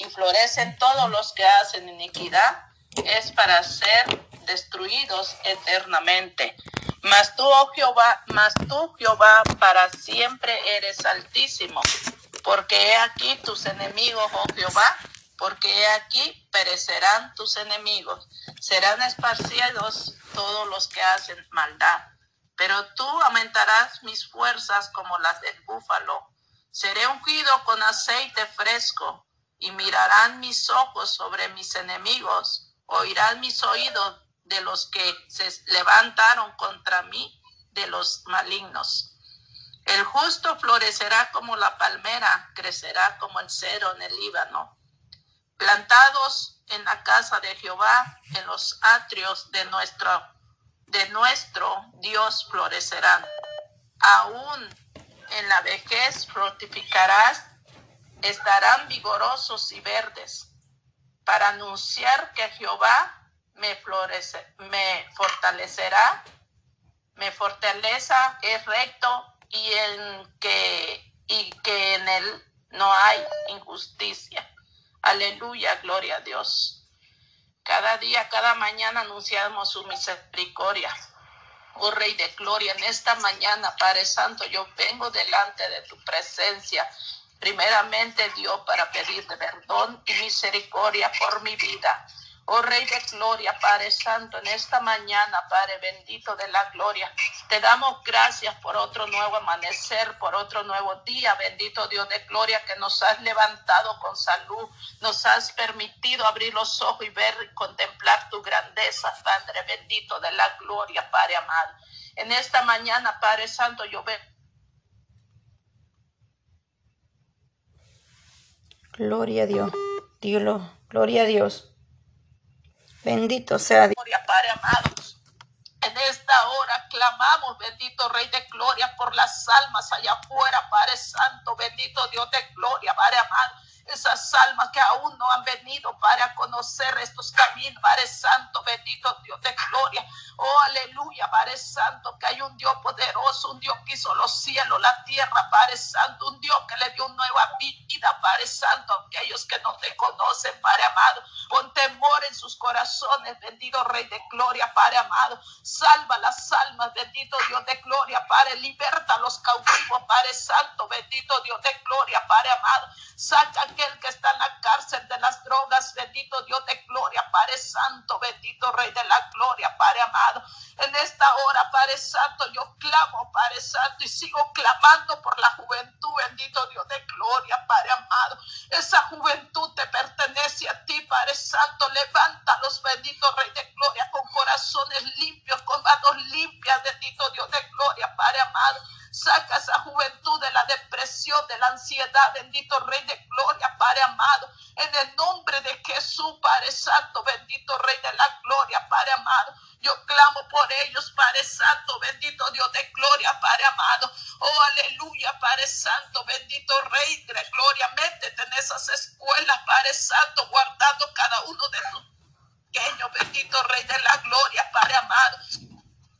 y florecen todos los que hacen iniquidad, es para ser destruidos eternamente. Mas tú, oh Jehová, mas tú, Jehová, para siempre eres altísimo, porque he aquí tus enemigos, oh Jehová, porque he aquí perecerán tus enemigos, serán esparcidos todos los que hacen maldad. Pero tú aumentarás mis fuerzas como las del búfalo. Seré ungido con aceite fresco y mirarán mis ojos sobre mis enemigos, oirán mis oídos de los que se levantaron contra mí, de los malignos. El justo florecerá como la palmera, crecerá como el cero en el Líbano. Plantados en la casa de Jehová, en los atrios de nuestro, de nuestro Dios florecerán. Aún en la vejez fructificarás, estarán vigorosos y verdes, para anunciar que Jehová me, florece, me fortalecerá, me fortaleza, es recto y en que, y que en él no hay injusticia. Aleluya, gloria a Dios. Cada día, cada mañana anunciamos su misericordia. Oh Rey de Gloria, en esta mañana, Padre Santo, yo vengo delante de tu presencia. Primeramente, Dios, para pedirte perdón y misericordia por mi vida. Oh Rey de Gloria, Padre Santo, en esta mañana, Padre bendito de la gloria, te damos gracias por otro nuevo amanecer, por otro nuevo día, bendito Dios de Gloria, que nos has levantado con salud, nos has permitido abrir los ojos y ver y contemplar tu grandeza, Padre bendito de la gloria, Padre amado. En esta mañana, Padre Santo, yo veo. Gloria a Dios, Dios, gloria a Dios. Bendito sea Dios. Gloria, Padre amado. En esta hora clamamos, bendito Rey de Gloria, por las almas allá afuera, Padre Santo, bendito Dios de Gloria, Padre amado esas almas que aún no han venido para conocer estos caminos, Padre Santo, bendito Dios de gloria. Oh, aleluya, Padre Santo, que hay un Dios poderoso, un Dios que hizo los cielos, la tierra, Padre Santo, un Dios que le dio nueva vida, Padre Santo, aquellos que no te conocen, Padre amado, con temor en sus corazones, bendito Rey de gloria, Padre amado, salva las almas, bendito Dios de gloria, Padre, liberta a los cautivos, Padre Santo, bendito Dios de gloria, Padre amado, saca aquel que está en la cárcel de las drogas, bendito Dios de gloria, Padre Santo, bendito Rey de la gloria, Padre amado. En esta hora, Padre Santo, yo clamo, Padre Santo, y sigo clamando por la juventud, bendito Dios de gloria, Padre amado. Esa juventud te pertenece a ti, Padre Santo. Levanta los benditos Rey de gloria con corazones limpios, con manos limpias, bendito Dios de gloria, Padre amado. Saca esa juventud de la depresión, de la ansiedad, bendito Rey de Gloria, Padre amado. En el nombre de Jesús, Padre Santo, bendito Rey de la Gloria, Padre amado. Yo clamo por ellos, Padre Santo, bendito Dios de gloria, Padre amado. Oh, aleluya, Padre Santo, bendito Rey de gloria. Métete en esas escuelas, Padre Santo, guardando cada uno de tus pequeños, bendito Rey de la gloria, Padre amado.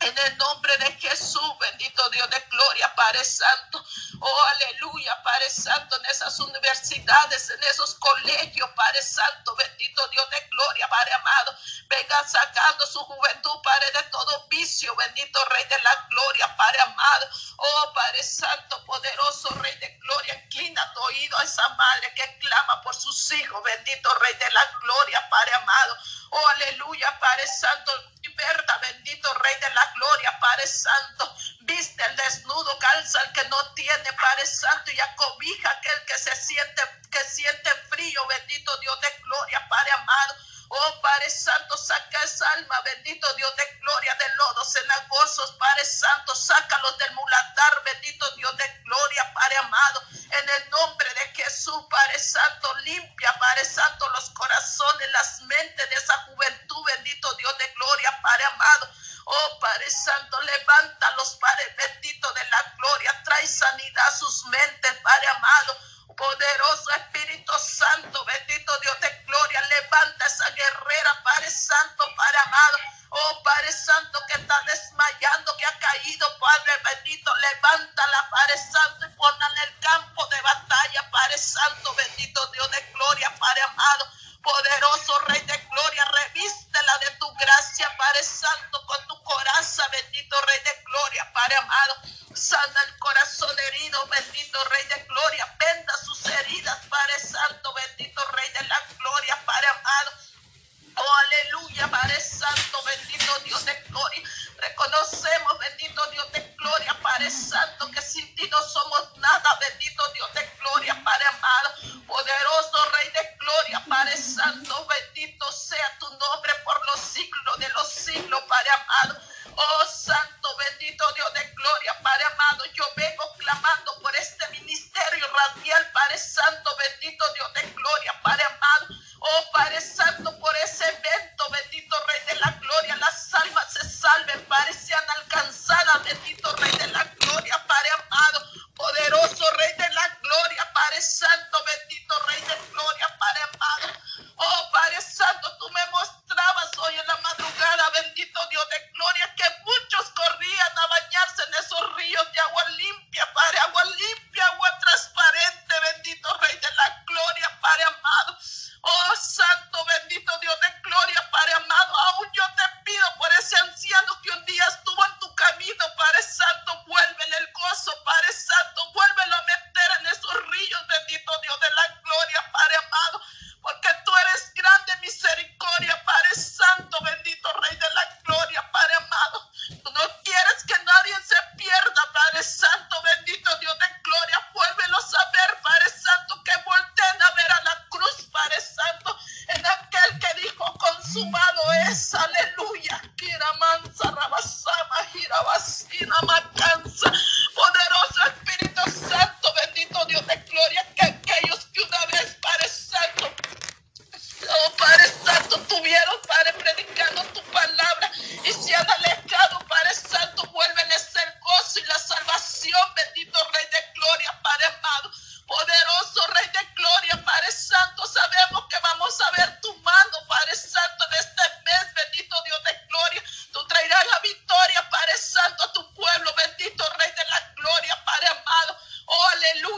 En el nombre de Jesús, bendito Dios de gloria, Padre Santo. Oh, aleluya, Padre Santo, en esas universidades, en esos colegios, Padre Santo, bendito Dios de gloria, Padre amado. Venga sacando su juventud, Padre, de todo vicio, bendito Rey de la gloria, Padre amado. Oh, Padre Santo, poderoso Rey de gloria, inclina tu oído a esa madre que clama por sus hijos, bendito Rey de la gloria, Padre amado. Oh, aleluya, Padre Santo, bendito Rey de la gloria, Padre Santo. Viste el desnudo, calza el que no tiene, Padre Santo, y acobija aquel que se siente, que siente frío, bendito Dios de gloria, Padre amado. Oh Padre Santo, saca esa alma, bendito Dios de gloria, de lodos cenagosos, Padre Santo, sácalos del mulatar, bendito Dios de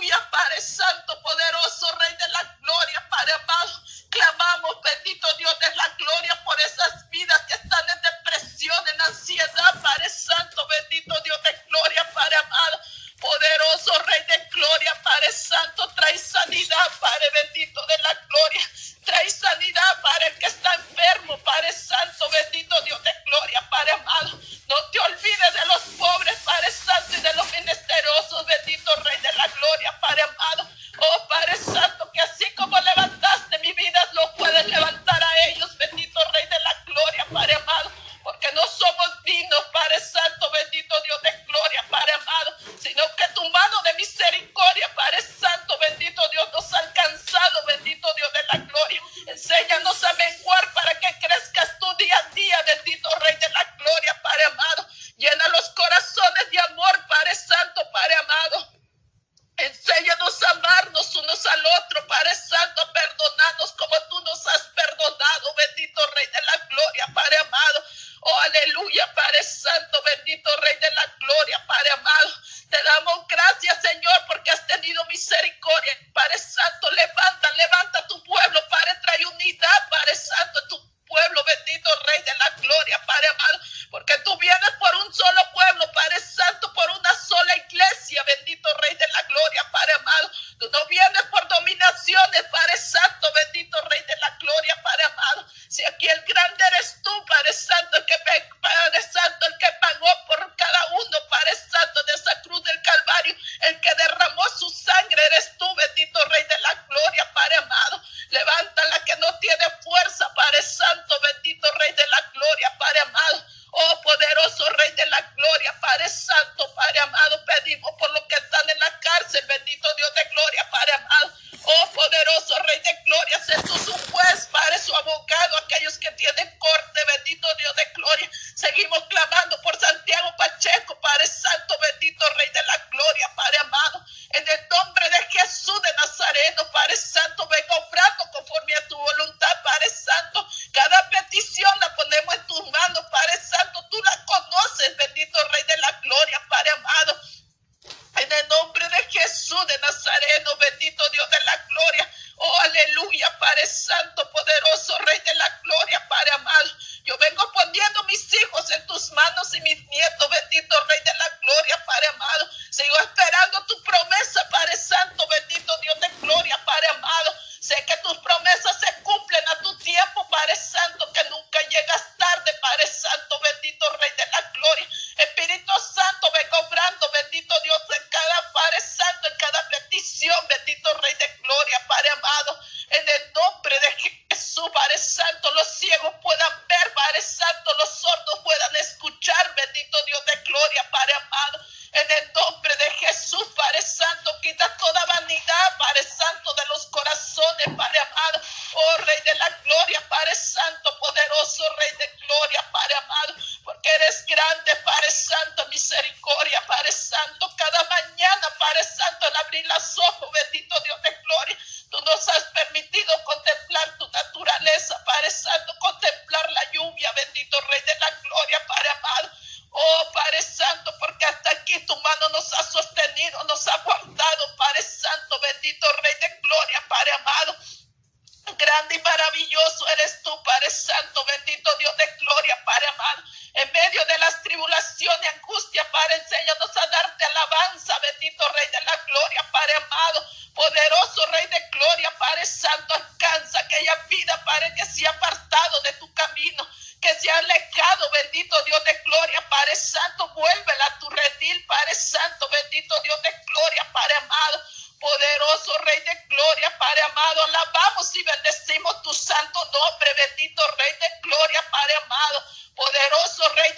Aleluya, Padre Santo, poderoso, Rey de la Gloria, Padre amado. Jesús de Nazareno, oh bendito Dios de la gloria. Oh, aleluya, Padre Santo, poderoso, Rey de la gloria, Padre amado. Yo vengo poniendo mis hijos en tus manos y mis nietos, bendito Rey de la gloria puedan ver, Padre Santo, los Rey de gloria, Padre amado, poderoso Rey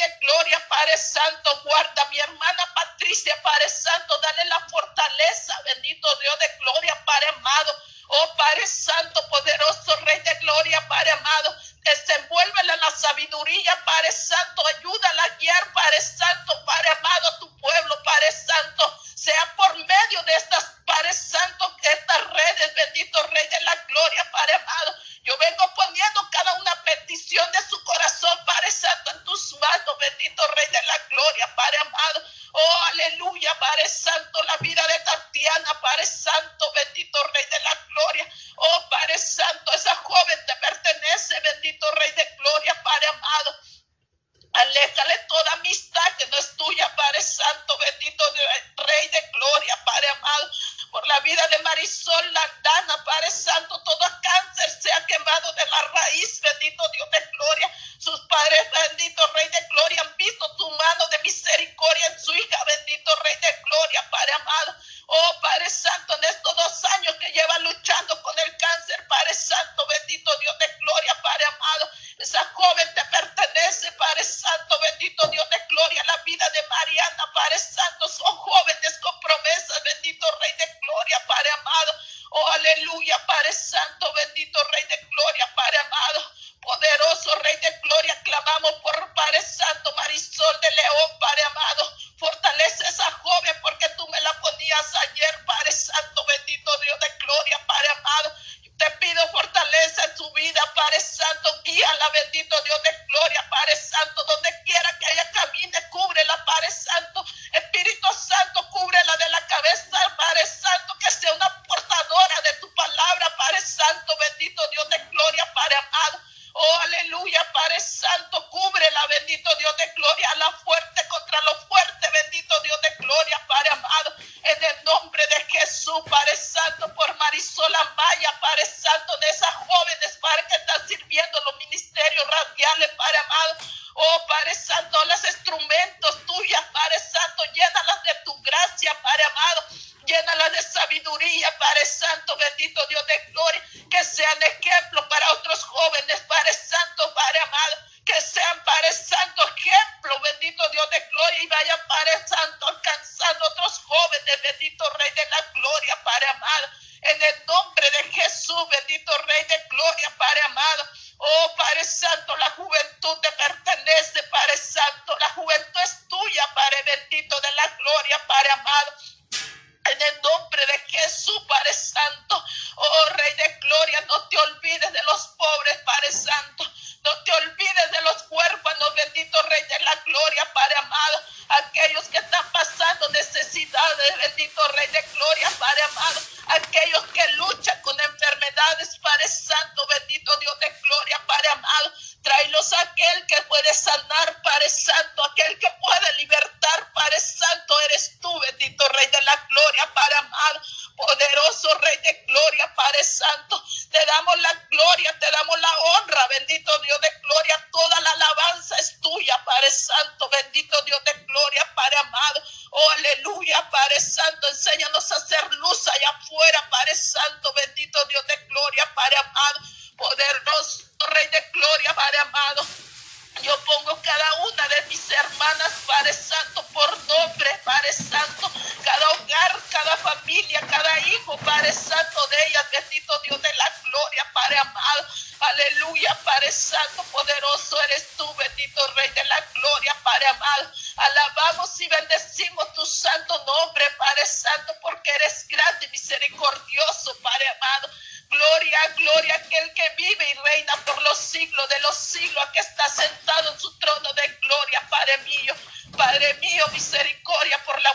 mis hermanas, Padre Santo, por nombre, Padre Santo, cada hogar, cada familia, cada hijo, Padre Santo de ellas, bendito Dios de la gloria, Padre amado, aleluya, Padre Santo, poderoso eres tú, bendito Rey de la gloria, Padre amado, alabamos y bendecimos tu santo nombre, Padre Santo.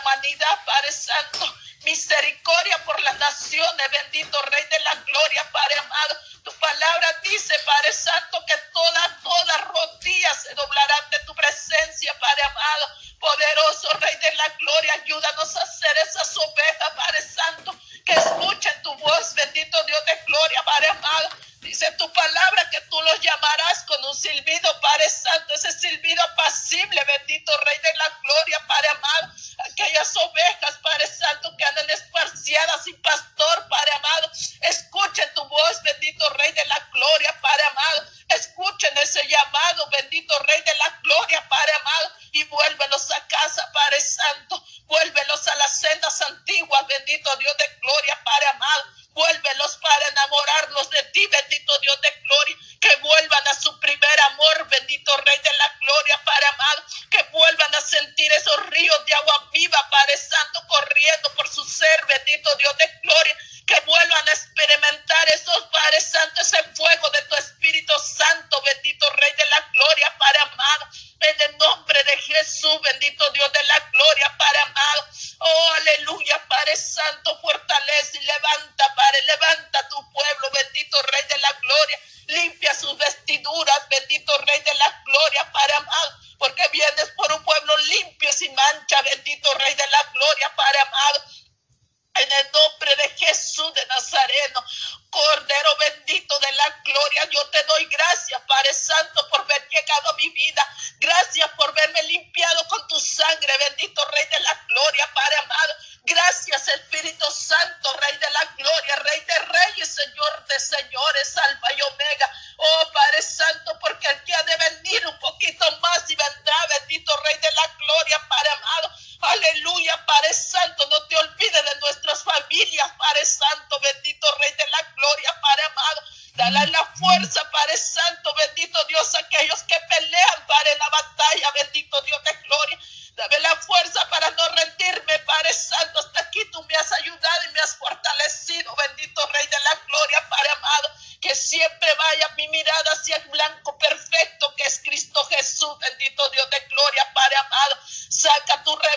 humanidad, Padre Santo. Misericordia por las naciones, bendito Rey de la Gloria, Padre amado. Tu palabra dice, Padre Santo, que toda la gloria, Padre amado. Oh, aleluya, Padre Santo, fortalece y levanta Señor es alfa y omega. saca tu re